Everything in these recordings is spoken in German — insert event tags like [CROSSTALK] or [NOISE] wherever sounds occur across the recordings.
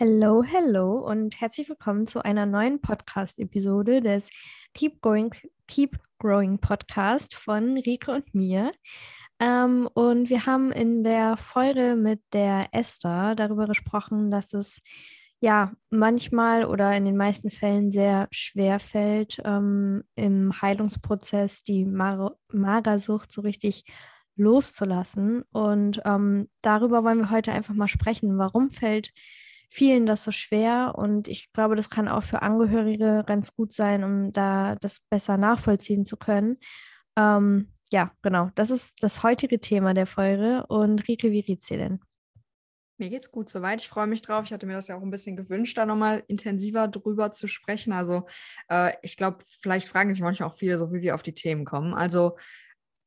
Hello, hello und herzlich willkommen zu einer neuen Podcast-Episode des Keep Going, Keep Growing Podcast von Rike und mir. Ähm, und wir haben in der Folge mit der Esther darüber gesprochen, dass es ja manchmal oder in den meisten Fällen sehr schwer fällt, ähm, im Heilungsprozess die Mar Magersucht so richtig loszulassen. Und ähm, darüber wollen wir heute einfach mal sprechen. Warum fällt vielen das so schwer und ich glaube, das kann auch für Angehörige ganz gut sein, um da das besser nachvollziehen zu können. Ähm, ja, genau, das ist das heutige Thema der Folge und Rike, wie geht's dir denn? Mir geht's gut soweit. Ich freue mich drauf. Ich hatte mir das ja auch ein bisschen gewünscht, da nochmal intensiver drüber zu sprechen. Also äh, ich glaube, vielleicht fragen sich manchmal auch viele, so wie wir auf die Themen kommen. Also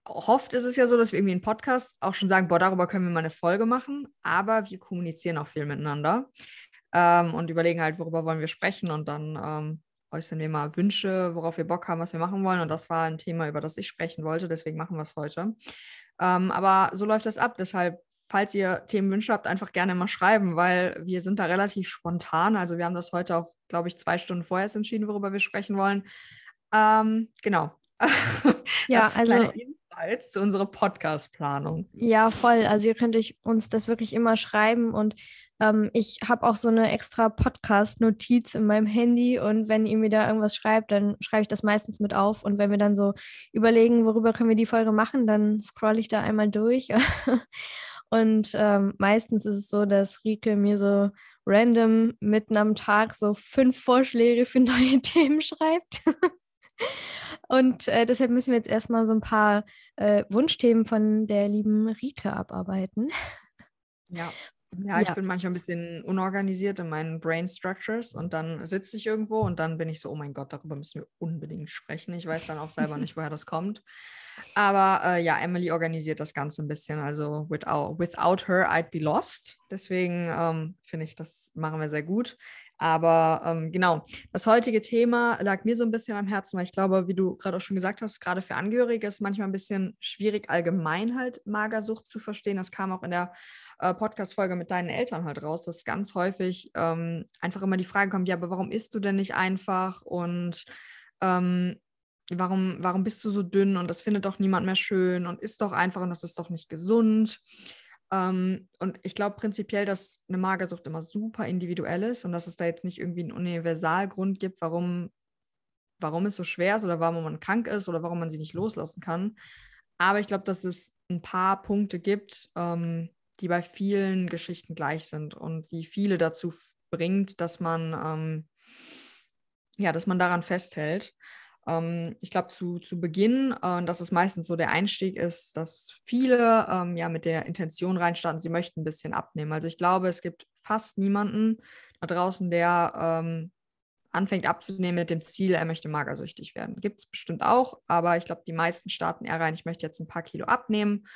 oft ist es ja so, dass wir irgendwie in Podcasts auch schon sagen, boah, darüber können wir mal eine Folge machen, aber wir kommunizieren auch viel miteinander ähm, und überlegen halt, worüber wollen wir sprechen und dann ähm, äußern wir mal Wünsche, worauf wir Bock haben, was wir machen wollen und das war ein Thema, über das ich sprechen wollte, deswegen machen wir es heute. Ähm, aber so läuft das ab, deshalb falls ihr Themenwünsche habt, einfach gerne mal schreiben, weil wir sind da relativ spontan. Also wir haben das heute auch, glaube ich, zwei Stunden vorher entschieden, worüber wir sprechen wollen. Ähm, genau. [LAUGHS] ja, also Insights zu unserer Podcast-Planung. Ja, voll. Also ihr könnt uns das wirklich immer schreiben und ähm, ich habe auch so eine extra Podcast-Notiz in meinem Handy und wenn ihr mir da irgendwas schreibt, dann schreibe ich das meistens mit auf und wenn wir dann so überlegen, worüber können wir die Folge machen, dann scrolle ich da einmal durch [LAUGHS] und ähm, meistens ist es so, dass Rike mir so random mitten am Tag so fünf Vorschläge für [LAUGHS] neue Themen schreibt. Und äh, deshalb müssen wir jetzt erstmal so ein paar äh, Wunschthemen von der lieben Rike abarbeiten. Ja. Ja, ich ja. bin manchmal ein bisschen unorganisiert in meinen Brain Structures und dann sitze ich irgendwo und dann bin ich so, oh mein Gott, darüber müssen wir unbedingt sprechen. Ich weiß dann auch selber nicht, woher das kommt. Aber äh, ja, Emily organisiert das Ganze ein bisschen. Also without, without her, I'd be lost. Deswegen ähm, finde ich, das machen wir sehr gut. Aber ähm, genau, das heutige Thema lag mir so ein bisschen am Herzen, weil ich glaube, wie du gerade auch schon gesagt hast, gerade für Angehörige ist es manchmal ein bisschen schwierig, allgemein halt Magersucht zu verstehen. Das kam auch in der äh, Podcast-Folge mit deinen Eltern halt raus, dass ganz häufig ähm, einfach immer die Frage kommt, ja, aber warum isst du denn nicht einfach und ähm, warum, warum bist du so dünn und das findet doch niemand mehr schön und isst doch einfach und das ist doch nicht gesund. Ähm, und ich glaube prinzipiell, dass eine Magersucht immer super individuell ist und dass es da jetzt nicht irgendwie einen Universalgrund gibt, warum, warum es so schwer ist oder warum man krank ist oder warum man sie nicht loslassen kann. Aber ich glaube, dass es ein paar Punkte gibt, ähm, die bei vielen Geschichten gleich sind und die viele dazu bringt, dass man ähm, ja, dass man daran festhält. Ähm, ich glaube, zu, zu Beginn, äh, dass es meistens so der Einstieg ist, dass viele ähm, ja mit der Intention reinstarten, sie möchten ein bisschen abnehmen. Also ich glaube, es gibt fast niemanden da draußen, der ähm, anfängt abzunehmen mit dem Ziel, er möchte magersüchtig werden. Gibt es bestimmt auch, aber ich glaube, die meisten starten eher rein, ich möchte jetzt ein paar Kilo abnehmen,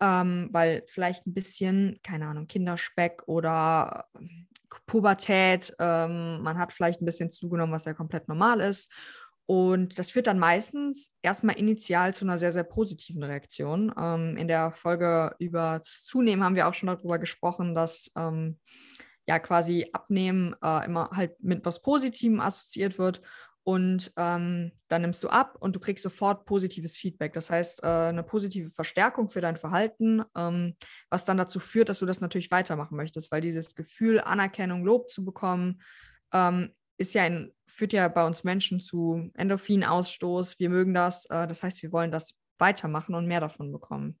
ähm, weil vielleicht ein bisschen, keine Ahnung, Kinderspeck oder ähm, Pubertät, ähm, man hat vielleicht ein bisschen zugenommen, was ja komplett normal ist. Und das führt dann meistens erstmal initial zu einer sehr, sehr positiven Reaktion. Ähm, in der Folge über Zunehmen haben wir auch schon darüber gesprochen, dass ähm, ja quasi Abnehmen äh, immer halt mit was Positivem assoziiert wird. Und ähm, dann nimmst du ab und du kriegst sofort positives Feedback. Das heißt, äh, eine positive Verstärkung für dein Verhalten, ähm, was dann dazu führt, dass du das natürlich weitermachen möchtest, weil dieses Gefühl, Anerkennung, Lob zu bekommen, ähm, ist ja ein, führt ja bei uns Menschen zu Endorphinausstoß. Wir mögen das. Äh, das heißt, wir wollen das weitermachen und mehr davon bekommen.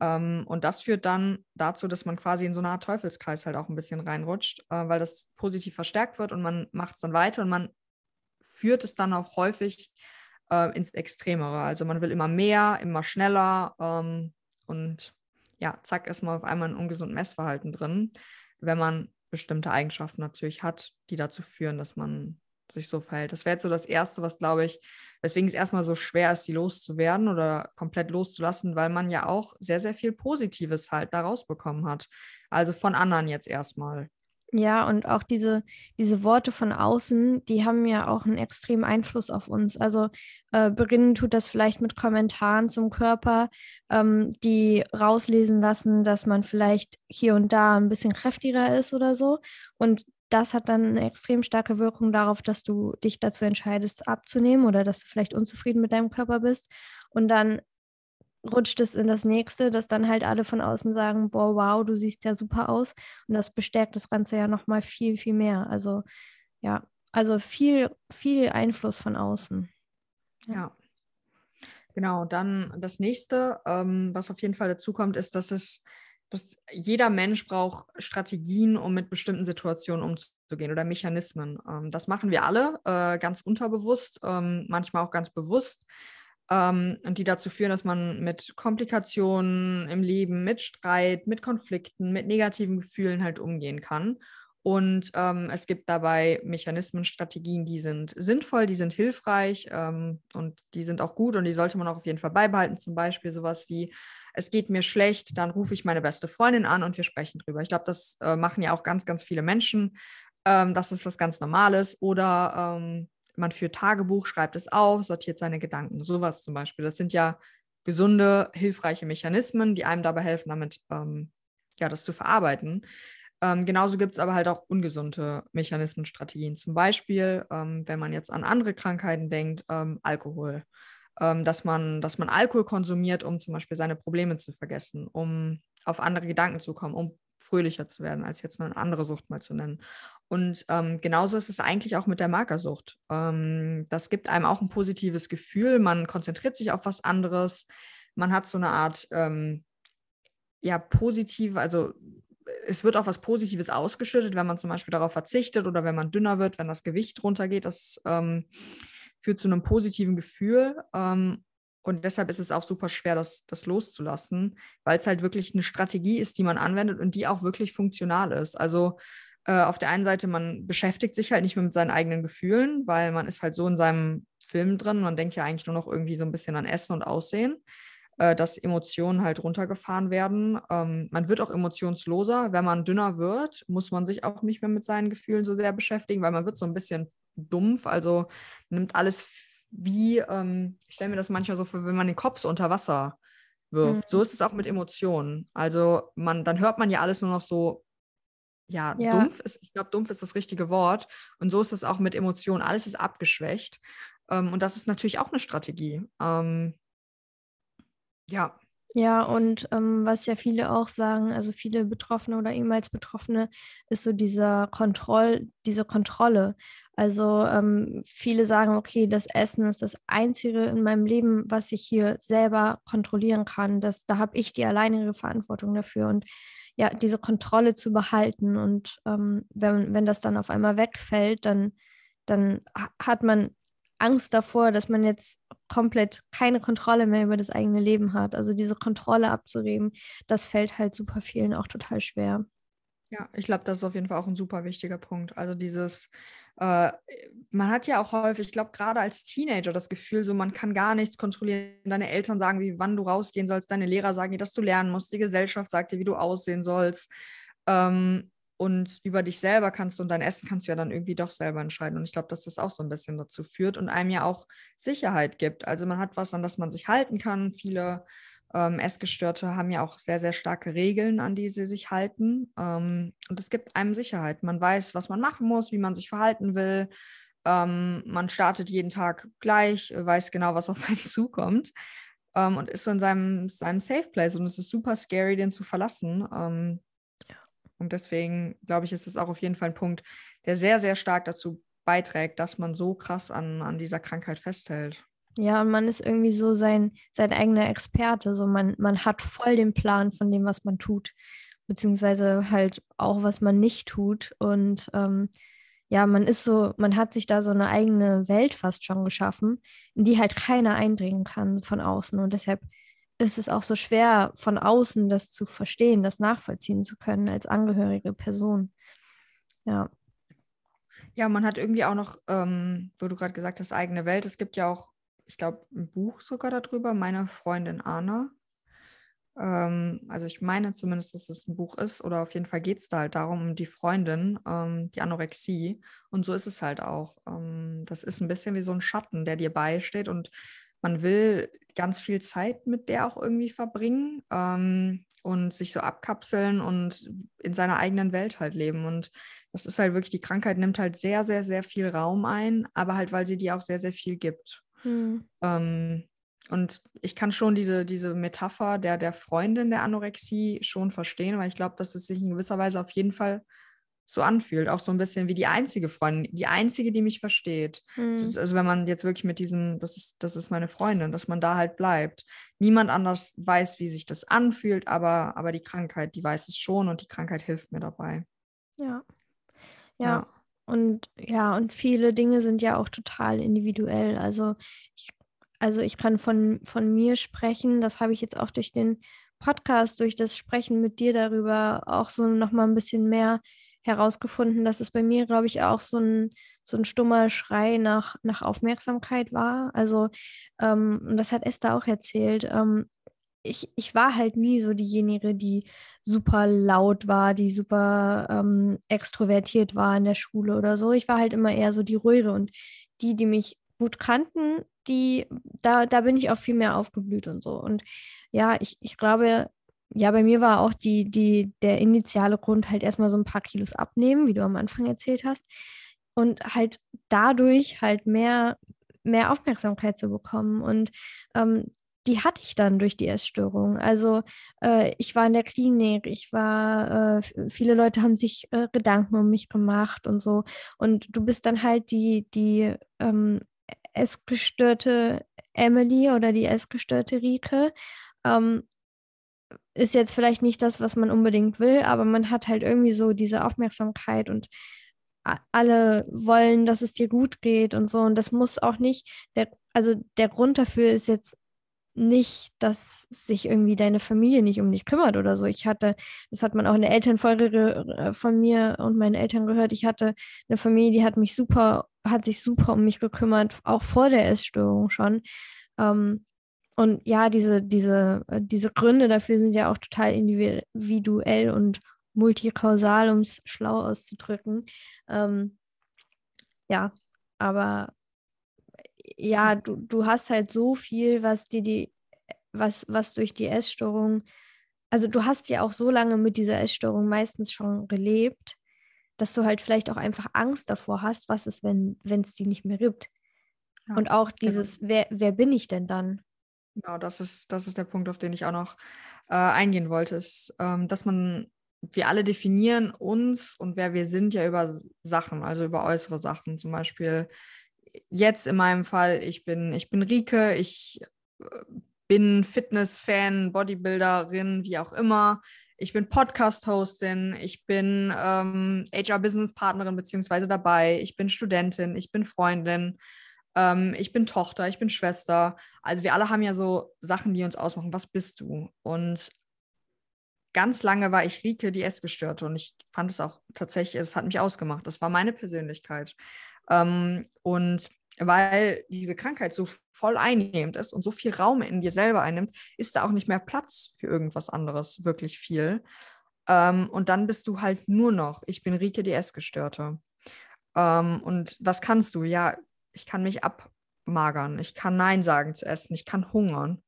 Ähm, und das führt dann dazu, dass man quasi in so eine Art Teufelskreis halt auch ein bisschen reinrutscht, äh, weil das positiv verstärkt wird und man macht es dann weiter und man führt es dann auch häufig äh, ins Extremere. Also man will immer mehr, immer schneller ähm, und ja, zack, ist man auf einmal ein ungesundes Messverhalten drin, wenn man bestimmte Eigenschaften natürlich hat, die dazu führen, dass man sich so verhält. Das wäre jetzt so das Erste, was glaube ich, weswegen es erstmal so schwer ist, die loszuwerden oder komplett loszulassen, weil man ja auch sehr, sehr viel Positives halt daraus bekommen hat. Also von anderen jetzt erstmal. Ja, und auch diese, diese Worte von außen, die haben ja auch einen extremen Einfluss auf uns. Also äh, Berin tut das vielleicht mit Kommentaren zum Körper, ähm, die rauslesen lassen, dass man vielleicht hier und da ein bisschen kräftiger ist oder so. Und das hat dann eine extrem starke Wirkung darauf, dass du dich dazu entscheidest, abzunehmen oder dass du vielleicht unzufrieden mit deinem Körper bist. Und dann rutscht es in das nächste, dass dann halt alle von außen sagen, boah, wow, du siehst ja super aus. Und das bestärkt das Ganze ja nochmal viel, viel mehr. Also ja, also viel, viel Einfluss von außen. Ja. ja. Genau, dann das nächste, ähm, was auf jeden Fall dazu kommt, ist, dass es, dass jeder Mensch braucht Strategien, um mit bestimmten Situationen umzugehen oder Mechanismen. Ähm, das machen wir alle, äh, ganz unterbewusst, ähm, manchmal auch ganz bewusst ähm, und die dazu führen, dass man mit Komplikationen im Leben, mit Streit, mit Konflikten, mit negativen Gefühlen halt umgehen kann. Und ähm, es gibt dabei Mechanismen, Strategien, die sind sinnvoll, die sind hilfreich ähm, und die sind auch gut und die sollte man auch auf jeden Fall beibehalten. Zum Beispiel sowas wie, es geht mir schlecht, dann rufe ich meine beste Freundin an und wir sprechen drüber. Ich glaube, das äh, machen ja auch ganz, ganz viele Menschen. Ähm, das ist was ganz Normales. Oder ähm, man führt Tagebuch, schreibt es auf, sortiert seine Gedanken. Sowas zum Beispiel. Das sind ja gesunde, hilfreiche Mechanismen, die einem dabei helfen, damit ähm, ja, das zu verarbeiten. Ähm, genauso gibt es aber halt auch ungesunde Mechanismen, Strategien. Zum Beispiel, ähm, wenn man jetzt an andere Krankheiten denkt, ähm, Alkohol. Ähm, dass, man, dass man Alkohol konsumiert, um zum Beispiel seine Probleme zu vergessen, um auf andere Gedanken zu kommen, um fröhlicher zu werden, als jetzt eine andere Sucht mal zu nennen. Und ähm, genauso ist es eigentlich auch mit der Magersucht. Ähm, das gibt einem auch ein positives Gefühl. Man konzentriert sich auf was anderes. Man hat so eine Art, ähm, ja, positive, also es wird auch was Positives ausgeschüttet, wenn man zum Beispiel darauf verzichtet oder wenn man dünner wird, wenn das Gewicht runtergeht. Das ähm, führt zu einem positiven Gefühl. Ähm, und deshalb ist es auch super schwer, das, das loszulassen, weil es halt wirklich eine Strategie ist, die man anwendet und die auch wirklich funktional ist. Also äh, auf der einen Seite, man beschäftigt sich halt nicht mehr mit seinen eigenen Gefühlen, weil man ist halt so in seinem Film drin. Man denkt ja eigentlich nur noch irgendwie so ein bisschen an Essen und Aussehen, äh, dass Emotionen halt runtergefahren werden. Ähm, man wird auch emotionsloser. Wenn man dünner wird, muss man sich auch nicht mehr mit seinen Gefühlen so sehr beschäftigen, weil man wird so ein bisschen dumpf, also nimmt alles wie, ähm, ich stelle mir das manchmal so vor, wenn man den Kopf so unter Wasser wirft. Mhm. So ist es auch mit Emotionen. Also man, dann hört man ja alles nur noch so, ja, ja. dumpf ist, ich glaube, dumpf ist das richtige Wort. Und so ist es auch mit Emotionen. Alles ist abgeschwächt. Ähm, und das ist natürlich auch eine Strategie. Ähm, ja. Ja, und ähm, was ja viele auch sagen, also viele Betroffene oder ehemals Betroffene, ist so dieser Kontroll, diese Kontrolle. Also ähm, viele sagen, okay, das Essen ist das Einzige in meinem Leben, was ich hier selber kontrollieren kann. Das, da habe ich die alleinige Verantwortung dafür. Und ja, diese Kontrolle zu behalten. Und ähm, wenn, wenn das dann auf einmal wegfällt, dann, dann hat man Angst davor, dass man jetzt komplett keine Kontrolle mehr über das eigene Leben hat. Also diese Kontrolle abzugeben, das fällt halt super vielen auch total schwer. Ja, ich glaube, das ist auf jeden Fall auch ein super wichtiger Punkt. Also dieses, äh, man hat ja auch häufig, ich glaube, gerade als Teenager das Gefühl, so man kann gar nichts kontrollieren. Deine Eltern sagen, wie wann du rausgehen sollst, deine Lehrer sagen dir, dass du lernen musst, die Gesellschaft sagt dir, wie du aussehen sollst. Ähm, und über dich selber kannst du und dein Essen kannst du ja dann irgendwie doch selber entscheiden. Und ich glaube, dass das auch so ein bisschen dazu führt und einem ja auch Sicherheit gibt. Also man hat was, an das man sich halten kann. Viele ähm, Essgestörte haben ja auch sehr, sehr starke Regeln, an die sie sich halten. Ähm, und es gibt einem Sicherheit. Man weiß, was man machen muss, wie man sich verhalten will. Ähm, man startet jeden Tag gleich, weiß genau, was auf einen [LAUGHS] zukommt. Ähm, und ist so in seinem, seinem Safe Place. Und es ist super scary, den zu verlassen. Und deswegen glaube ich, ist es auch auf jeden Fall ein Punkt, der sehr, sehr stark dazu beiträgt, dass man so krass an, an dieser Krankheit festhält. Ja, und man ist irgendwie so sein, sein eigener Experte. So man, man hat voll den Plan von dem, was man tut, beziehungsweise halt auch, was man nicht tut. Und ähm, ja, man ist so, man hat sich da so eine eigene Welt fast schon geschaffen, in die halt keiner eindringen kann von außen. Und deshalb ist es auch so schwer, von außen das zu verstehen, das nachvollziehen zu können als angehörige Person. Ja. Ja, man hat irgendwie auch noch, ähm, wo du gerade gesagt hast, eigene Welt. Es gibt ja auch ich glaube, ein Buch sogar darüber, meine Freundin Anna. Ähm, also ich meine zumindest, dass es ein Buch ist oder auf jeden Fall geht es da halt darum, um die Freundin, ähm, die Anorexie. Und so ist es halt auch. Ähm, das ist ein bisschen wie so ein Schatten, der dir beisteht und man will ganz viel Zeit mit der auch irgendwie verbringen ähm, und sich so abkapseln und in seiner eigenen Welt halt leben. Und das ist halt wirklich, die Krankheit nimmt halt sehr, sehr, sehr viel Raum ein, aber halt, weil sie dir auch sehr, sehr viel gibt. Hm. Ähm, und ich kann schon diese, diese Metapher der, der Freundin der Anorexie schon verstehen, weil ich glaube, dass es sich in gewisser Weise auf jeden Fall so anfühlt. Auch so ein bisschen wie die einzige Freundin, die einzige, die mich versteht. Mhm. also wenn man jetzt wirklich mit diesem, das ist, das ist meine Freundin, dass man da halt bleibt. Niemand anders weiß, wie sich das anfühlt, aber, aber die Krankheit, die weiß es schon und die Krankheit hilft mir dabei. Ja. Ja. ja. Und ja, und viele Dinge sind ja auch total individuell. Also ich, also ich kann von, von mir sprechen, das habe ich jetzt auch durch den Podcast, durch das Sprechen mit dir darüber auch so nochmal ein bisschen mehr herausgefunden, dass es bei mir, glaube ich, auch so ein, so ein stummer Schrei nach, nach Aufmerksamkeit war. Also, ähm, und das hat Esther auch erzählt. Ähm, ich, ich war halt nie so diejenige, die super laut war, die super ähm, extrovertiert war in der Schule oder so. Ich war halt immer eher so die Röhre und die, die mich gut kannten, die, da, da bin ich auch viel mehr aufgeblüht und so. Und ja, ich, ich glaube, ja, bei mir war auch die, die, der initiale Grund halt erstmal so ein paar Kilos abnehmen, wie du am Anfang erzählt hast. Und halt dadurch halt mehr, mehr Aufmerksamkeit zu bekommen. Und ähm, die hatte ich dann durch die Essstörung. Also äh, ich war in der Klinik, ich war, äh, viele Leute haben sich äh, Gedanken um mich gemacht und so. Und du bist dann halt die, die ähm, essgestörte Emily oder die essgestörte Rike. Ähm, ist jetzt vielleicht nicht das, was man unbedingt will, aber man hat halt irgendwie so diese Aufmerksamkeit und alle wollen, dass es dir gut geht und so. Und das muss auch nicht, der, also der Grund dafür ist jetzt nicht, dass sich irgendwie deine Familie nicht um dich kümmert oder so. Ich hatte, das hat man auch in der Elternfolge äh, von mir und meinen Eltern gehört, ich hatte eine Familie, die hat mich super, hat sich super um mich gekümmert, auch vor der Essstörung schon. Ähm, und ja, diese, diese, äh, diese Gründe dafür sind ja auch total individuell und multikausal, um es schlau auszudrücken. Ähm, ja, aber ja, du, du hast halt so viel, was dir die, was, was durch die Essstörung, also du hast ja auch so lange mit dieser Essstörung meistens schon gelebt, dass du halt vielleicht auch einfach Angst davor hast, was ist, wenn es die nicht mehr gibt. Ja, und auch genau. dieses, genau. wer, wer bin ich denn dann? Genau, das ist, das ist der Punkt, auf den ich auch noch äh, eingehen wollte, ist, ähm, dass man, wir alle definieren uns und wer wir sind ja über Sachen, also über äußere Sachen. Zum Beispiel jetzt in meinem Fall, ich bin, ich bin Rike, ich äh, bin Fitness-Fan, Bodybuilderin, wie auch immer. Ich bin Podcast-Hostin, ich bin ähm, HR-Business-Partnerin beziehungsweise dabei, ich bin Studentin, ich bin Freundin. Ähm, ich bin Tochter, ich bin Schwester. Also wir alle haben ja so Sachen, die uns ausmachen. Was bist du? Und ganz lange war ich Rike, die Essgestörte. Und ich fand es auch tatsächlich, es hat mich ausgemacht. Das war meine Persönlichkeit. Ähm, und weil diese Krankheit so voll einnehmend ist und so viel Raum in dir selber einnimmt, ist da auch nicht mehr Platz für irgendwas anderes, wirklich viel. Ähm, und dann bist du halt nur noch, ich bin Rike, die Essgestörte. Ähm, und was kannst du? Ja, ich kann mich abmagern, ich kann Nein sagen zu essen, ich kann hungern.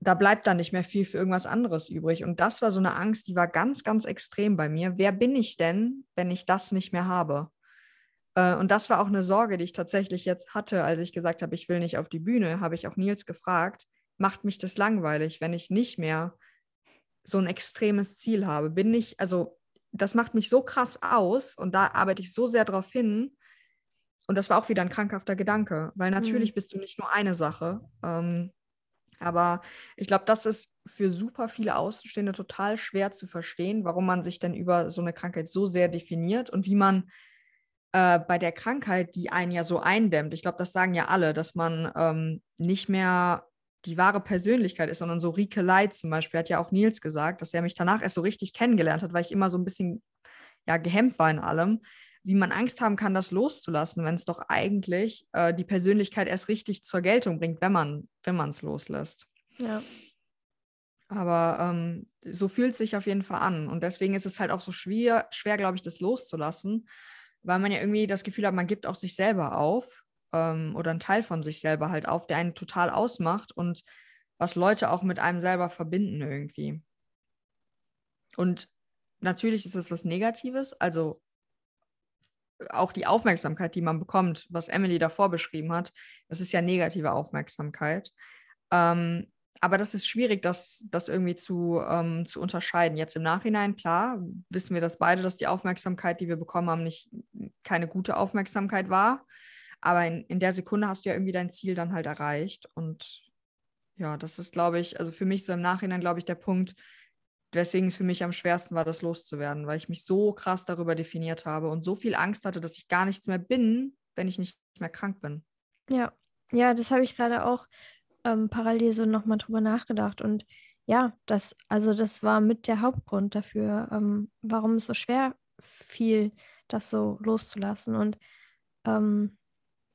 Da bleibt dann nicht mehr viel für irgendwas anderes übrig. Und das war so eine Angst, die war ganz, ganz extrem bei mir. Wer bin ich denn, wenn ich das nicht mehr habe? Äh, und das war auch eine Sorge, die ich tatsächlich jetzt hatte, als ich gesagt habe, ich will nicht auf die Bühne, habe ich auch Nils gefragt, macht mich das langweilig, wenn ich nicht mehr so ein extremes Ziel habe? Bin ich, also das macht mich so krass aus und da arbeite ich so sehr drauf hin, und das war auch wieder ein krankhafter Gedanke, weil natürlich mhm. bist du nicht nur eine Sache. Ähm, aber ich glaube, das ist für super viele Außenstehende total schwer zu verstehen, warum man sich denn über so eine Krankheit so sehr definiert und wie man äh, bei der Krankheit, die einen ja so eindämmt, ich glaube, das sagen ja alle, dass man ähm, nicht mehr die wahre Persönlichkeit ist, sondern so Rike Leid zum Beispiel, hat ja auch Nils gesagt, dass er mich danach erst so richtig kennengelernt hat, weil ich immer so ein bisschen ja, gehemmt war in allem wie man Angst haben kann, das loszulassen, wenn es doch eigentlich äh, die Persönlichkeit erst richtig zur Geltung bringt, wenn man wenn es loslässt. Ja. Aber ähm, so fühlt es sich auf jeden Fall an. Und deswegen ist es halt auch so schwer, schwer glaube ich, das loszulassen, weil man ja irgendwie das Gefühl hat, man gibt auch sich selber auf ähm, oder einen Teil von sich selber halt auf, der einen total ausmacht und was Leute auch mit einem selber verbinden irgendwie. Und natürlich ist es was Negatives, also auch die Aufmerksamkeit, die man bekommt, was Emily davor beschrieben hat, das ist ja negative Aufmerksamkeit. Ähm, aber das ist schwierig, das, das irgendwie zu, ähm, zu unterscheiden. Jetzt im Nachhinein, klar, wissen wir das beide, dass die Aufmerksamkeit, die wir bekommen haben, nicht keine gute Aufmerksamkeit war. Aber in, in der Sekunde hast du ja irgendwie dein Ziel dann halt erreicht. Und ja, das ist, glaube ich, also für mich so im Nachhinein, glaube ich, der Punkt, weswegen es für mich am schwersten war, das loszuwerden, weil ich mich so krass darüber definiert habe und so viel Angst hatte, dass ich gar nichts mehr bin, wenn ich nicht mehr krank bin. Ja, ja, das habe ich gerade auch ähm, parallel so nochmal drüber nachgedacht. Und ja, das, also das war mit der Hauptgrund dafür, ähm, warum es so schwer fiel, das so loszulassen. Und ähm,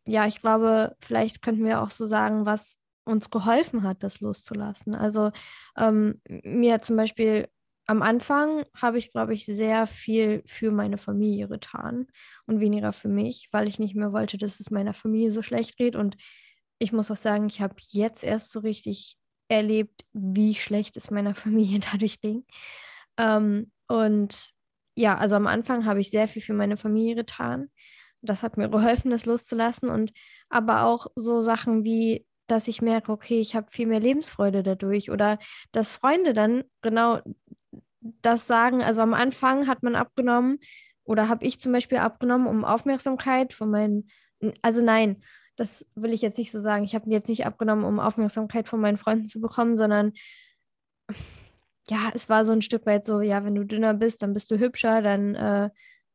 ja, ich glaube, vielleicht könnten wir auch so sagen, was uns geholfen hat, das loszulassen. Also ähm, mir zum Beispiel am Anfang habe ich, glaube ich, sehr viel für meine Familie getan und weniger für mich, weil ich nicht mehr wollte, dass es meiner Familie so schlecht geht. Und ich muss auch sagen, ich habe jetzt erst so richtig erlebt, wie schlecht es meiner [LAUGHS] Familie dadurch ging. Ähm, und ja, also am Anfang habe ich sehr viel für meine Familie getan. Das hat mir geholfen, das loszulassen. Und aber auch so Sachen wie, dass ich merke, okay, ich habe viel mehr Lebensfreude dadurch. Oder dass Freunde dann genau das sagen. Also am Anfang hat man abgenommen oder habe ich zum Beispiel abgenommen, um Aufmerksamkeit von meinen, also nein, das will ich jetzt nicht so sagen. Ich habe jetzt nicht abgenommen, um Aufmerksamkeit von meinen Freunden zu bekommen, sondern ja, es war so ein Stück weit so, ja, wenn du dünner bist, dann bist du hübscher, dann äh,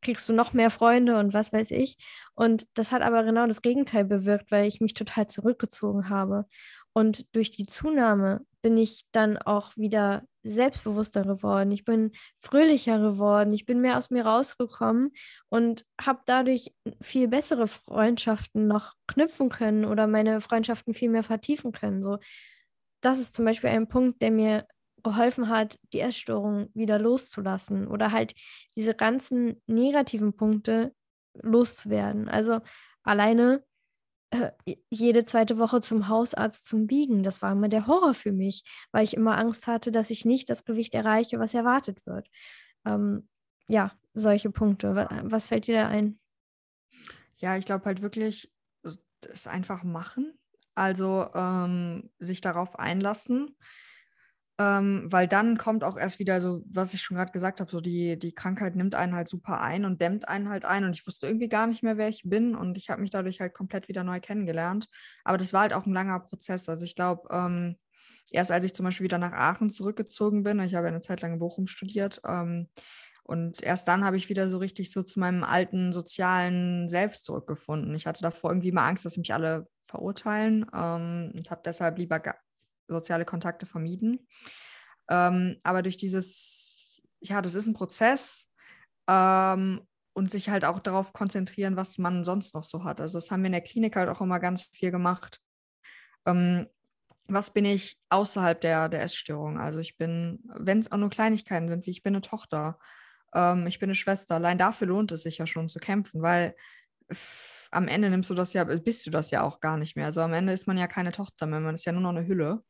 kriegst du noch mehr Freunde und was weiß ich. Und das hat aber genau das Gegenteil bewirkt, weil ich mich total zurückgezogen habe. Und durch die Zunahme bin ich dann auch wieder selbstbewusster geworden. Ich bin fröhlicher geworden. Ich bin mehr aus mir rausgekommen und habe dadurch viel bessere Freundschaften noch knüpfen können oder meine Freundschaften viel mehr vertiefen können. So, das ist zum Beispiel ein Punkt, der mir geholfen hat, die Essstörung wieder loszulassen oder halt diese ganzen negativen Punkte loszuwerden. Also alleine äh, jede zweite Woche zum Hausarzt zum Wiegen. Das war immer der Horror für mich, weil ich immer Angst hatte, dass ich nicht das Gewicht erreiche, was erwartet wird. Ähm, ja, solche Punkte. Was fällt dir da ein? Ja, ich glaube halt wirklich, das einfach machen. Also ähm, sich darauf einlassen ähm, weil dann kommt auch erst wieder so, was ich schon gerade gesagt habe, so die, die Krankheit nimmt einen halt super ein und dämmt einen halt ein und ich wusste irgendwie gar nicht mehr, wer ich bin und ich habe mich dadurch halt komplett wieder neu kennengelernt. Aber das war halt auch ein langer Prozess. Also ich glaube, ähm, erst als ich zum Beispiel wieder nach Aachen zurückgezogen bin, ich habe ja eine Zeit lang in Bochum studiert, ähm, und erst dann habe ich wieder so richtig so zu meinem alten sozialen Selbst zurückgefunden. Ich hatte davor irgendwie mal Angst, dass mich alle verurteilen ähm, und habe deshalb lieber soziale Kontakte vermieden. Ähm, aber durch dieses, ja, das ist ein Prozess ähm, und sich halt auch darauf konzentrieren, was man sonst noch so hat. Also das haben wir in der Klinik halt auch immer ganz viel gemacht. Ähm, was bin ich außerhalb der, der Essstörung? Also ich bin, wenn es auch nur Kleinigkeiten sind, wie ich bin eine Tochter, ähm, ich bin eine Schwester, allein dafür lohnt es sich ja schon zu kämpfen, weil am Ende nimmst du das ja, bist du das ja auch gar nicht mehr. Also am Ende ist man ja keine Tochter mehr, man ist ja nur noch eine Hülle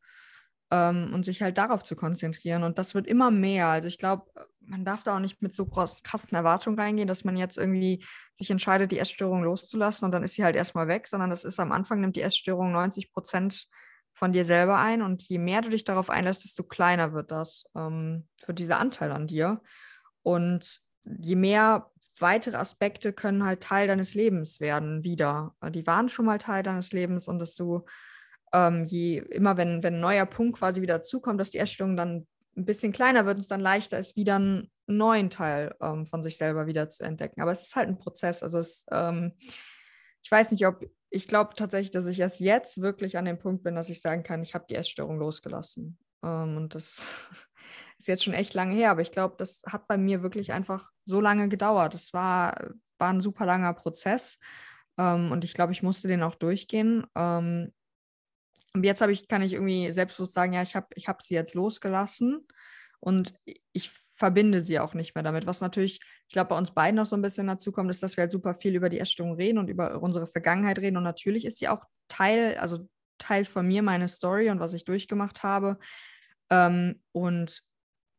ähm, und sich halt darauf zu konzentrieren. Und das wird immer mehr. Also ich glaube, man darf da auch nicht mit so krassen Erwartungen reingehen, dass man jetzt irgendwie sich entscheidet, die Essstörung loszulassen und dann ist sie halt erstmal weg, sondern das ist am Anfang nimmt die Essstörung 90 Prozent von dir selber ein und je mehr du dich darauf einlässt, desto kleiner wird das, ähm, wird dieser Anteil an dir. Und je mehr weitere Aspekte können halt Teil deines Lebens werden wieder. Die waren schon mal Teil deines Lebens und du ähm, je immer, wenn, wenn ein neuer Punkt quasi wieder zukommt, dass die Essstörung dann ein bisschen kleiner wird und es dann leichter ist, wieder einen neuen Teil ähm, von sich selber wieder zu entdecken. Aber es ist halt ein Prozess. Also es, ähm, ich weiß nicht, ob ich glaube tatsächlich, dass ich erst jetzt wirklich an dem Punkt bin, dass ich sagen kann, ich habe die Essstörung losgelassen. Ähm, und das [LAUGHS] ist jetzt schon echt lange her, aber ich glaube, das hat bei mir wirklich einfach so lange gedauert. Es war, war ein super langer Prozess. Ähm, und ich glaube, ich musste den auch durchgehen. Und jetzt ich, kann ich irgendwie selbstbewusst sagen, ja, ich habe ich hab sie jetzt losgelassen und ich verbinde sie auch nicht mehr damit. Was natürlich, ich glaube, bei uns beiden noch so ein bisschen dazu kommt, ist, dass wir halt super viel über die Essstörung reden und über unsere Vergangenheit reden. Und natürlich ist sie auch Teil, also Teil von mir, meine Story und was ich durchgemacht habe. Ähm, und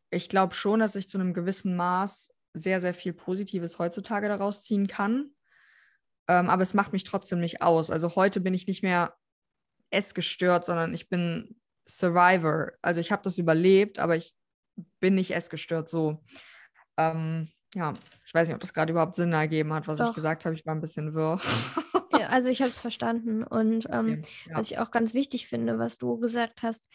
ich glaube schon, dass ich zu einem gewissen Maß sehr, sehr viel Positives heutzutage daraus ziehen kann. Ähm, aber es macht mich trotzdem nicht aus. Also heute bin ich nicht mehr essgestört, sondern ich bin Survivor. Also ich habe das überlebt, aber ich bin nicht essgestört so. Ähm, ja, ich weiß nicht, ob das gerade überhaupt Sinn ergeben hat, was Doch. ich gesagt habe. Ich war ein bisschen wirr. ja, also ich habe es verstanden. Und [LAUGHS] ähm, okay, ja. was ich auch ganz wichtig finde, was du gesagt hast,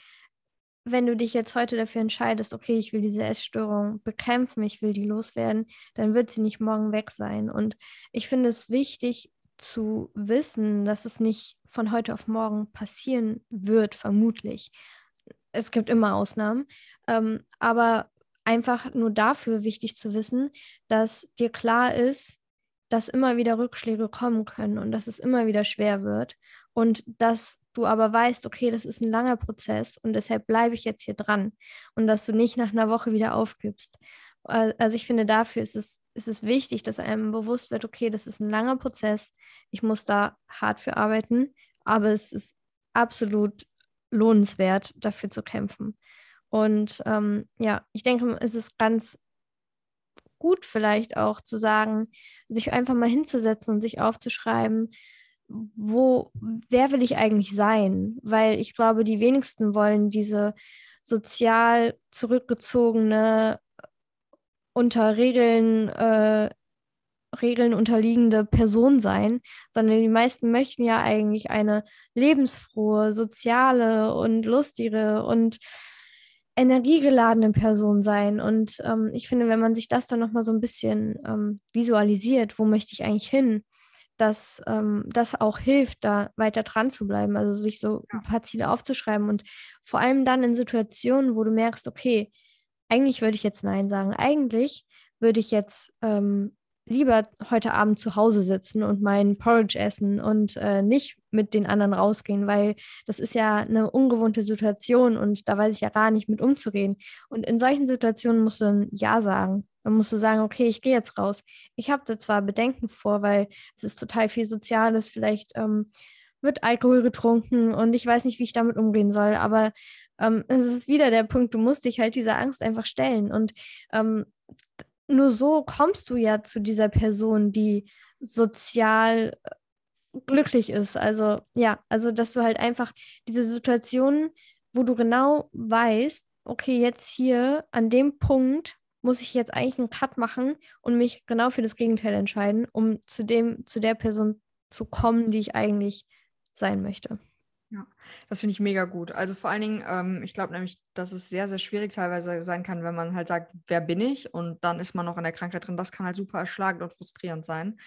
wenn du dich jetzt heute dafür entscheidest, okay, ich will diese Essstörung bekämpfen, ich will die loswerden, dann wird sie nicht morgen weg sein. Und ich finde es wichtig zu wissen, dass es nicht von heute auf morgen passieren wird, vermutlich. Es gibt immer Ausnahmen, ähm, aber einfach nur dafür wichtig zu wissen, dass dir klar ist, dass immer wieder Rückschläge kommen können und dass es immer wieder schwer wird und dass du aber weißt, okay, das ist ein langer Prozess und deshalb bleibe ich jetzt hier dran und dass du nicht nach einer Woche wieder aufgibst. Also ich finde, dafür ist es, ist es wichtig, dass einem bewusst wird, okay, das ist ein langer Prozess, ich muss da hart für arbeiten, aber es ist absolut lohnenswert, dafür zu kämpfen. Und ähm, ja, ich denke, es ist ganz gut vielleicht auch zu sagen, sich einfach mal hinzusetzen und sich aufzuschreiben, wo, wer will ich eigentlich sein? Weil ich glaube, die wenigsten wollen diese sozial zurückgezogene, unter Regeln, äh, Regeln unterliegende Person sein, sondern die meisten möchten ja eigentlich eine lebensfrohe, soziale und lustige und energiegeladene Person sein. Und ähm, ich finde, wenn man sich das dann nochmal so ein bisschen ähm, visualisiert, wo möchte ich eigentlich hin, dass ähm, das auch hilft, da weiter dran zu bleiben, also sich so ein paar Ziele aufzuschreiben und vor allem dann in Situationen, wo du merkst, okay, eigentlich würde ich jetzt Nein sagen, eigentlich würde ich jetzt ähm, lieber heute Abend zu Hause sitzen und meinen Porridge essen und äh, nicht mit den anderen rausgehen, weil das ist ja eine ungewohnte Situation und da weiß ich ja gar nicht mit umzureden. Und in solchen Situationen musst du dann Ja sagen. Dann musst du sagen, okay, ich gehe jetzt raus. Ich habe da zwar Bedenken vor, weil es ist total viel Soziales, vielleicht ähm, wird Alkohol getrunken und ich weiß nicht, wie ich damit umgehen soll, aber ähm, es ist wieder der Punkt, du musst dich halt dieser Angst einfach stellen. Und ähm, nur so kommst du ja zu dieser Person, die sozial äh, glücklich ist. Also ja, also dass du halt einfach diese Situationen, wo du genau weißt, okay, jetzt hier an dem Punkt muss ich jetzt eigentlich einen Cut machen und mich genau für das Gegenteil entscheiden, um zu dem, zu der Person zu kommen, die ich eigentlich sein möchte. Ja, das finde ich mega gut. Also vor allen Dingen, ähm, ich glaube nämlich, dass es sehr, sehr schwierig teilweise sein kann, wenn man halt sagt, wer bin ich? Und dann ist man noch in der Krankheit drin. Das kann halt super erschlagend und frustrierend sein.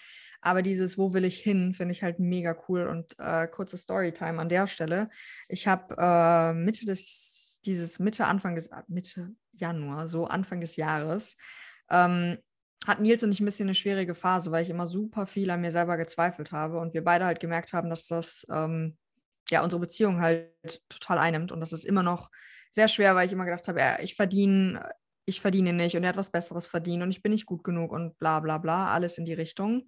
Aber dieses, wo will ich hin, finde ich halt mega cool. Und äh, kurze Storytime an der Stelle. Ich habe äh, Mitte des, dieses Mitte, Anfang des, Mitte Januar, so Anfang des Jahres, ähm, hat Nils und ich ein bisschen eine schwierige Phase, weil ich immer super viel an mir selber gezweifelt habe und wir beide halt gemerkt haben, dass das ähm, ja unsere Beziehung halt total einnimmt. Und das ist immer noch sehr schwer, weil ich immer gedacht habe, ja, ich verdiene, ich verdiene nicht und er hat was Besseres verdient und ich bin nicht gut genug und bla bla bla, alles in die Richtung.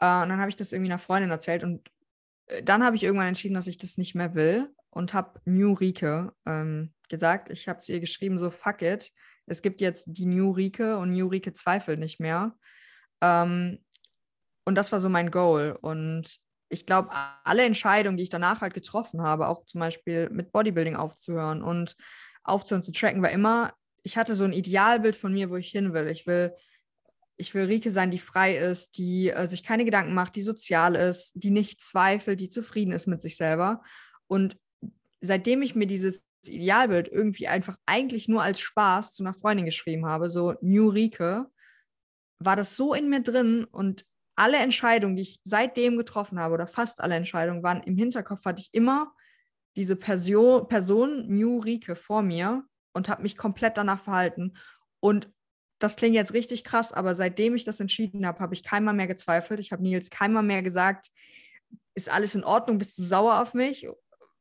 Äh, und dann habe ich das irgendwie einer Freundin erzählt und äh, dann habe ich irgendwann entschieden, dass ich das nicht mehr will und habe New Rike ähm, gesagt. Ich habe zu ihr geschrieben, so fuck it. Es gibt jetzt die New Rike und New Rike zweifelt nicht mehr. Ähm, und das war so mein Goal. Und ich glaube, alle Entscheidungen, die ich danach halt getroffen habe, auch zum Beispiel mit Bodybuilding aufzuhören und aufzuhören zu tracken, war immer, ich hatte so ein Idealbild von mir, wo ich hin will. Ich will, ich will Rike sein, die frei ist, die äh, sich keine Gedanken macht, die sozial ist, die nicht zweifelt, die zufrieden ist mit sich selber. Und seitdem ich mir dieses Idealbild irgendwie einfach eigentlich nur als Spaß zu einer Freundin geschrieben habe, so New Rike, war das so in mir drin und alle Entscheidungen, die ich seitdem getroffen habe, oder fast alle Entscheidungen, waren im Hinterkopf, hatte ich immer diese Person, Person New Rike vor mir und habe mich komplett danach verhalten. Und das klingt jetzt richtig krass, aber seitdem ich das entschieden habe, habe ich keinmal mehr gezweifelt. Ich habe Nils keinmal mehr gesagt, ist alles in Ordnung, bist du sauer auf mich?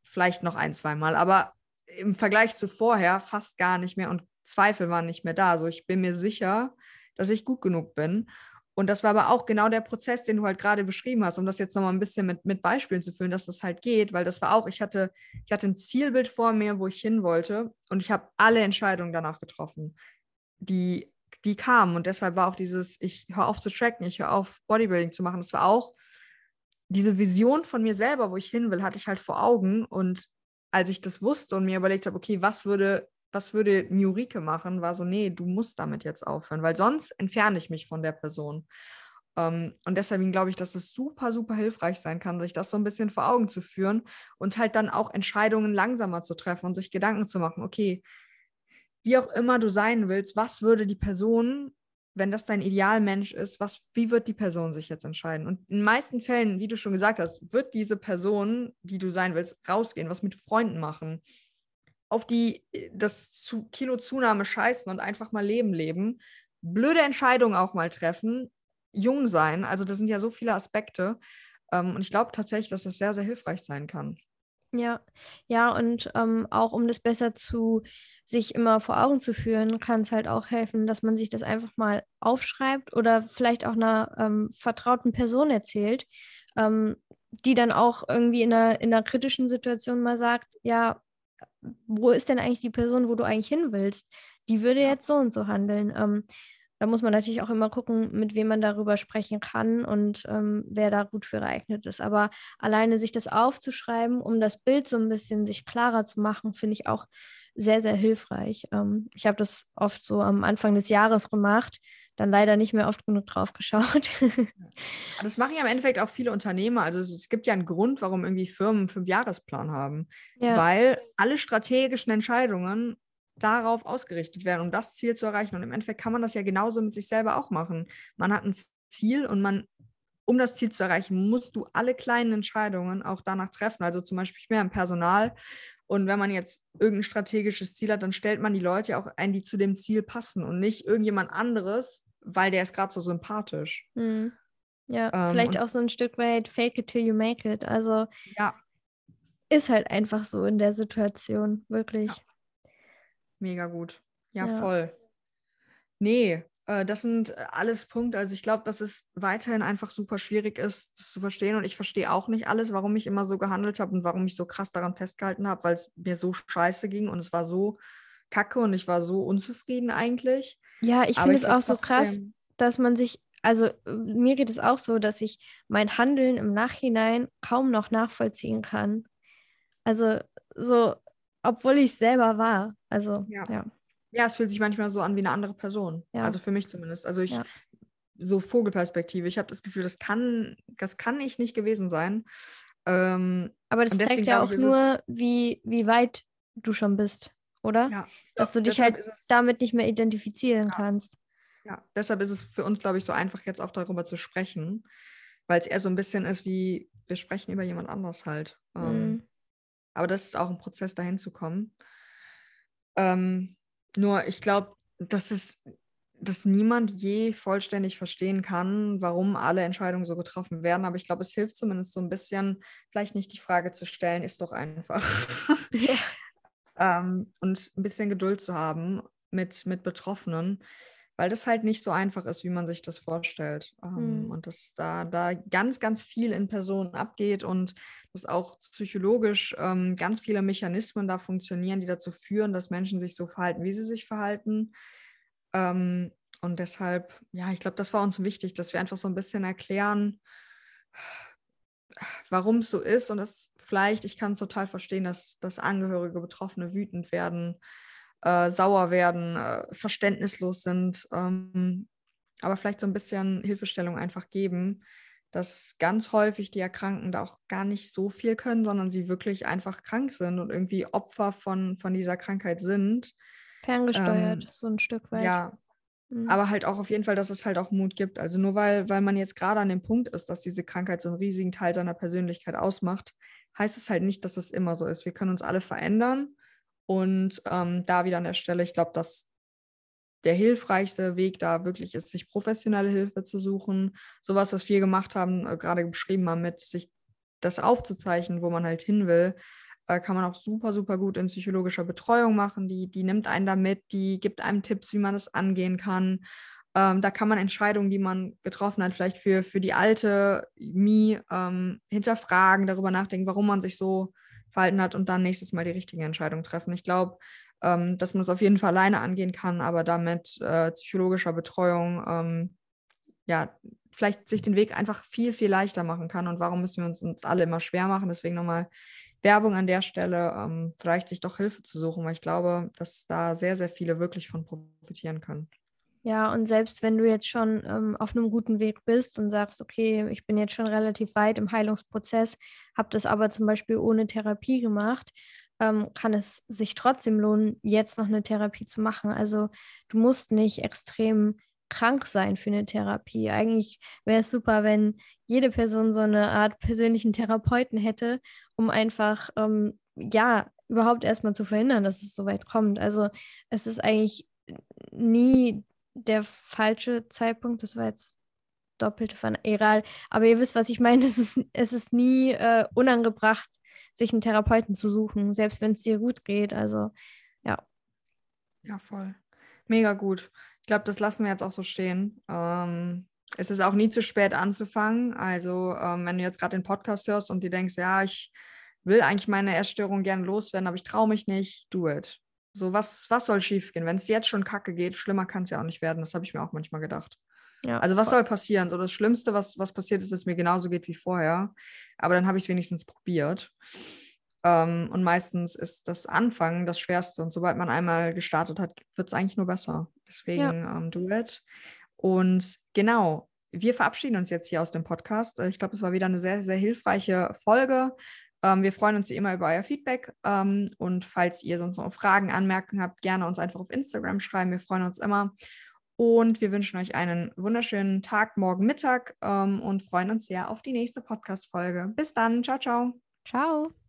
vielleicht noch ein, zweimal, aber im Vergleich zu vorher fast gar nicht mehr und Zweifel waren nicht mehr da. Also ich bin mir sicher, dass ich gut genug bin. Und das war aber auch genau der Prozess, den du halt gerade beschrieben hast, um das jetzt nochmal ein bisschen mit, mit Beispielen zu füllen, dass das halt geht, weil das war auch, ich hatte, ich hatte ein Zielbild vor mir, wo ich hin wollte und ich habe alle Entscheidungen danach getroffen, die, die kamen. Und deshalb war auch dieses, ich höre auf zu tracken, ich höre auf Bodybuilding zu machen. Das war auch diese Vision von mir selber, wo ich hin will, hatte ich halt vor Augen. Und als ich das wusste und mir überlegt habe, okay, was würde was würde Miurike machen, war so, nee, du musst damit jetzt aufhören, weil sonst entferne ich mich von der Person. Um, ähm, und deswegen glaube ich, dass es super, super hilfreich sein kann, sich das so ein bisschen vor Augen zu führen und halt dann auch Entscheidungen langsamer zu treffen und sich Gedanken zu machen, okay, wie auch immer du sein willst, was würde die Person, wenn das dein Idealmensch ist, was, wie wird die Person sich jetzt entscheiden? Und in den meisten Fällen, wie du schon gesagt hast, wird diese Person, die du sein willst, rausgehen, was mit Freunden machen, auf die äh, das zu Kilo Zunahme scheißen und einfach mal Leben leben, blöde Entscheidungen auch mal treffen, jung sein. Also das sind ja so viele Aspekte. Ähm, und ich glaube tatsächlich, dass das sehr, sehr hilfreich sein kann. Ja, ja, und ähm, auch um das besser zu sich immer vor Augen zu führen, kann es halt auch helfen, dass man sich das einfach mal aufschreibt oder vielleicht auch einer ähm, vertrauten Person erzählt, ähm, die dann auch irgendwie in einer, in einer kritischen Situation mal sagt, ja, wo ist denn eigentlich die Person, wo du eigentlich hin willst? Die würde jetzt so und so handeln. Da muss man natürlich auch immer gucken, mit wem man darüber sprechen kann und ähm, wer da gut für geeignet ist. Aber alleine sich das aufzuschreiben, um das Bild so ein bisschen sich klarer zu machen, finde ich auch sehr, sehr hilfreich. Ähm, ich habe das oft so am Anfang des Jahres gemacht, dann leider nicht mehr oft genug drauf geschaut. das machen ja im Endeffekt auch viele Unternehmer. Also es gibt ja einen Grund, warum irgendwie Firmen einen Fünfjahresplan haben. Ja. Weil alle strategischen Entscheidungen darauf ausgerichtet werden, um das Ziel zu erreichen. Und im Endeffekt kann man das ja genauso mit sich selber auch machen. Man hat ein Ziel und man, um das Ziel zu erreichen, musst du alle kleinen Entscheidungen auch danach treffen. Also zum Beispiel mehr im Personal. Und wenn man jetzt irgendein strategisches Ziel hat, dann stellt man die Leute auch ein, die zu dem Ziel passen und nicht irgendjemand anderes, weil der ist gerade so sympathisch. Mhm. Ja, ähm, vielleicht auch so ein Stück weit fake it till you make it. Also ja. ist halt einfach so in der Situation, wirklich. Ja. Mega gut. Ja, ja. voll. Nee, äh, das sind alles Punkte. Also ich glaube, dass es weiterhin einfach super schwierig ist, das zu verstehen. Und ich verstehe auch nicht alles, warum ich immer so gehandelt habe und warum ich so krass daran festgehalten habe, weil es mir so scheiße ging und es war so kacke und ich war so unzufrieden eigentlich. Ja, ich finde es auch so krass, dass man sich, also mir geht es auch so, dass ich mein Handeln im Nachhinein kaum noch nachvollziehen kann. Also so, obwohl ich es selber war. Also ja. ja. ja. es fühlt sich manchmal so an wie eine andere Person. Ja. Also für mich zumindest. Also ich, ja. so Vogelperspektive, ich habe das Gefühl, das kann, das kann ich nicht gewesen sein. Ähm, Aber das zeigt ja auch nur, wie, wie weit du schon bist oder? Ja. Dass du dich halt damit nicht mehr identifizieren kannst. Ja, deshalb ist es für uns, glaube ich, so einfach, jetzt auch darüber zu sprechen, weil es eher so ein bisschen ist wie, wir sprechen über jemand anderes halt. Ähm, mhm. Aber das ist auch ein Prozess, dahin zu kommen. Ähm, nur ich glaube, dass es dass niemand je vollständig verstehen kann, warum alle Entscheidungen so getroffen werden. Aber ich glaube, es hilft zumindest so ein bisschen, vielleicht nicht die Frage zu stellen, ist doch einfach. [LAUGHS] Ähm, und ein bisschen Geduld zu haben mit, mit Betroffenen, weil das halt nicht so einfach ist, wie man sich das vorstellt. Ähm, mhm. Und dass da, da ganz, ganz viel in Personen abgeht und dass auch psychologisch ähm, ganz viele Mechanismen da funktionieren, die dazu führen, dass Menschen sich so verhalten, wie sie sich verhalten. Ähm, und deshalb, ja, ich glaube, das war uns wichtig, dass wir einfach so ein bisschen erklären, warum es so ist und es vielleicht, ich kann es total verstehen, dass, dass Angehörige, Betroffene wütend werden, äh, sauer werden, äh, verständnislos sind, ähm, aber vielleicht so ein bisschen Hilfestellung einfach geben, dass ganz häufig die Erkrankten da auch gar nicht so viel können, sondern sie wirklich einfach krank sind und irgendwie Opfer von, von dieser Krankheit sind. Ferngesteuert, ähm, so ein Stück weit. Ja, Mhm. Aber halt auch auf jeden Fall, dass es halt auch Mut gibt. Also nur weil, weil man jetzt gerade an dem Punkt ist, dass diese Krankheit so einen riesigen Teil seiner Persönlichkeit ausmacht, heißt es halt nicht, dass es immer so ist. Wir können uns alle verändern. Und ähm, da wieder an der Stelle, ich glaube, dass der hilfreichste Weg da wirklich ist, sich professionelle Hilfe zu suchen. Sowas, was wir gemacht haben, äh, gerade beschrieben haben, mit sich das aufzuzeichnen, wo man halt hin will, äh, kann man auch super, super gut in psychologischer Betreuung machen. Die, die nimmt einen da mit, die gibt einem Tipps, wie man das angehen kann. Ähm, da kann man Entscheidungen, die man getroffen hat, vielleicht für, für die alte Mi ähm, hinterfragen, darüber nachdenken, warum man sich so verhalten hat und dann nächstes Mal die richtige Entscheidung treffen. Ich glaube, ähm, dass man es auf jeden Fall alleine angehen kann, aber damit äh, psychologischer Betreuung ähm, ja, vielleicht sich den Weg einfach viel, viel leichter machen kann. Und warum müssen wir uns, uns alle immer schwer machen? Deswegen nochmal Werbung an der Stelle, ähm, vielleicht sich doch Hilfe zu suchen, weil ich glaube, dass da sehr, sehr viele wirklich von profitieren können. Ja, und selbst wenn du jetzt schon ähm, auf einem guten Weg bist und sagst, okay, ich bin jetzt schon relativ weit im Heilungsprozess, habe das aber zum Beispiel ohne Therapie gemacht, ähm, kann es sich trotzdem lohnen, jetzt noch eine Therapie zu machen. Also du musst nicht extrem krank sein für eine Therapie. Eigentlich wäre es super, wenn jede Person so eine Art persönlichen Therapeuten hätte, um einfach, ähm, ja, überhaupt erstmal zu verhindern, dass es so weit kommt. Also es ist eigentlich nie der falsche Zeitpunkt. Das war jetzt doppelte von egal. Aber ihr wisst, was ich meine. [LAUGHS] Es ist, es ist nie äh, unangebracht, sich einen Therapeuten zu suchen, selbst wenn es dir gut geht. Also ja. Ja, voll. Mega gut. Ich glaube, das lassen wir jetzt auch so stehen. Ähm, es ist auch nie zu spät anzufangen. Also, ähm, wenn du jetzt gerade den Podcast hörst und dir denkst, ja, ich will eigentlich meine Essstörung gerne loswerden, aber ich traue mich nicht, do it. So, was, was soll schiefgehen? Wenn es jetzt schon kacke geht, schlimmer kann es ja auch nicht werden. Das habe ich mir auch manchmal gedacht. Ja, also, was soll passieren? So, das Schlimmste, was, was passiert ist, dass es mir genauso geht wie vorher. Aber dann habe ich es wenigstens probiert. Ähm, und meistens ist das Anfangen das Schwerste. Und sobald man einmal gestartet hat, wird es eigentlich nur besser. Deswegen ja. ähm, do it. Und genau, wir verabschieden uns jetzt hier aus dem Podcast. Ich glaube, es war wieder eine sehr, sehr hilfreiche Folge. Ähm, wir freuen uns wie immer über euer Feedback. Ähm, und falls ihr sonst noch Fragen, Anmerkungen habt, gerne uns einfach auf Instagram schreiben. Wir freuen uns immer. Und wir wünschen euch einen wunderschönen Tag, morgen, Mittag ähm, und freuen uns sehr auf die nächste Podcast-Folge. Bis dann. Ciao, ciao. Ciao.